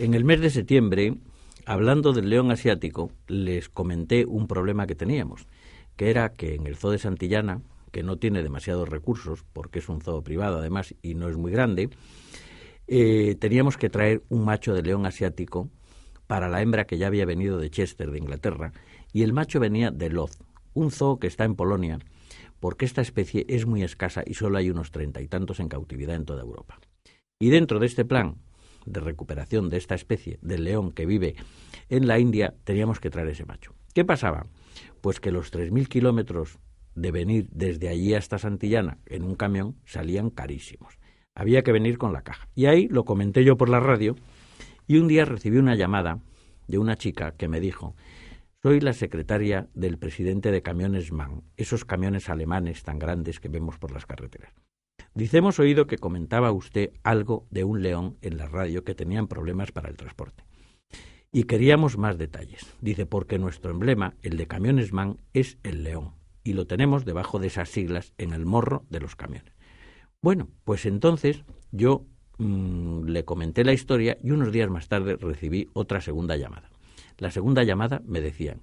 En el mes de septiembre, hablando del león asiático, les comenté un problema que teníamos, que era que en el zoo de Santillana, que no tiene demasiados recursos, porque es un zoo privado además y no es muy grande, eh, teníamos que traer un macho de león asiático para la hembra que ya había venido de Chester, de Inglaterra, y el macho venía de Lodz, un zoo que está en Polonia, porque esta especie es muy escasa y solo hay unos treinta y tantos en cautividad en toda Europa. Y dentro de este plan de recuperación de esta especie del león que vive en la India, teníamos que traer ese macho. ¿Qué pasaba? Pues que los 3.000 kilómetros de venir desde allí hasta Santillana en un camión salían carísimos. Había que venir con la caja. Y ahí lo comenté yo por la radio y un día recibí una llamada de una chica que me dijo, soy la secretaria del presidente de Camiones MAN, esos camiones alemanes tan grandes que vemos por las carreteras. Dice, hemos oído que comentaba usted algo de un león en la radio que tenían problemas para el transporte. Y queríamos más detalles. Dice, porque nuestro emblema, el de Camiones MAN, es el león. Y lo tenemos debajo de esas siglas en el morro de los camiones. Bueno, pues entonces yo mm, le comenté la historia y unos días más tarde recibí otra segunda llamada. La segunda llamada me decían,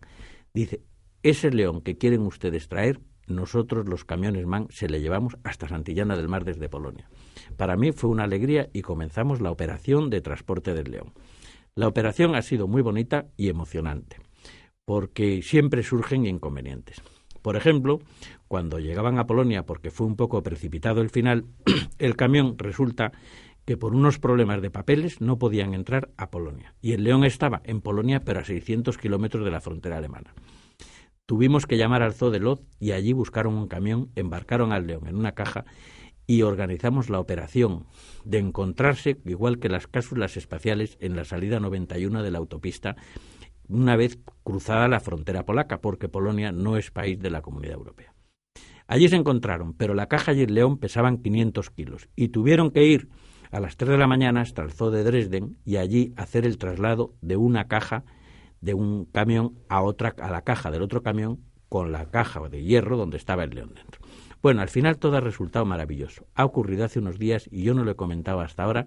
dice, ese león que quieren ustedes traer nosotros los camiones MAN se le llevamos hasta Santillana del Mar desde Polonia. Para mí fue una alegría y comenzamos la operación de transporte del león. La operación ha sido muy bonita y emocionante, porque siempre surgen inconvenientes. Por ejemplo, cuando llegaban a Polonia, porque fue un poco precipitado el final, el camión resulta que por unos problemas de papeles no podían entrar a Polonia. Y el León estaba en Polonia, pero a 600 kilómetros de la frontera alemana. Tuvimos que llamar al zoo de y allí buscaron un camión, embarcaron al león en una caja y organizamos la operación de encontrarse, igual que las cápsulas espaciales, en la salida 91 de la autopista, una vez cruzada la frontera polaca, porque Polonia no es país de la Comunidad Europea. Allí se encontraron, pero la caja y el león pesaban 500 kilos y tuvieron que ir a las 3 de la mañana hasta el zoo de Dresden y allí hacer el traslado de una caja de un camión a otra a la caja del otro camión con la caja de hierro donde estaba el león dentro. Bueno, al final todo ha resultado maravilloso. Ha ocurrido hace unos días y yo no lo he comentado hasta ahora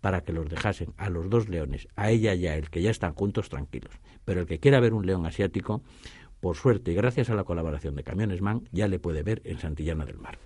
para que los dejasen a los dos leones, a ella y a él, que ya están juntos tranquilos. Pero el que quiera ver un león asiático, por suerte y gracias a la colaboración de Camiones Man, ya le puede ver en Santillana del Mar.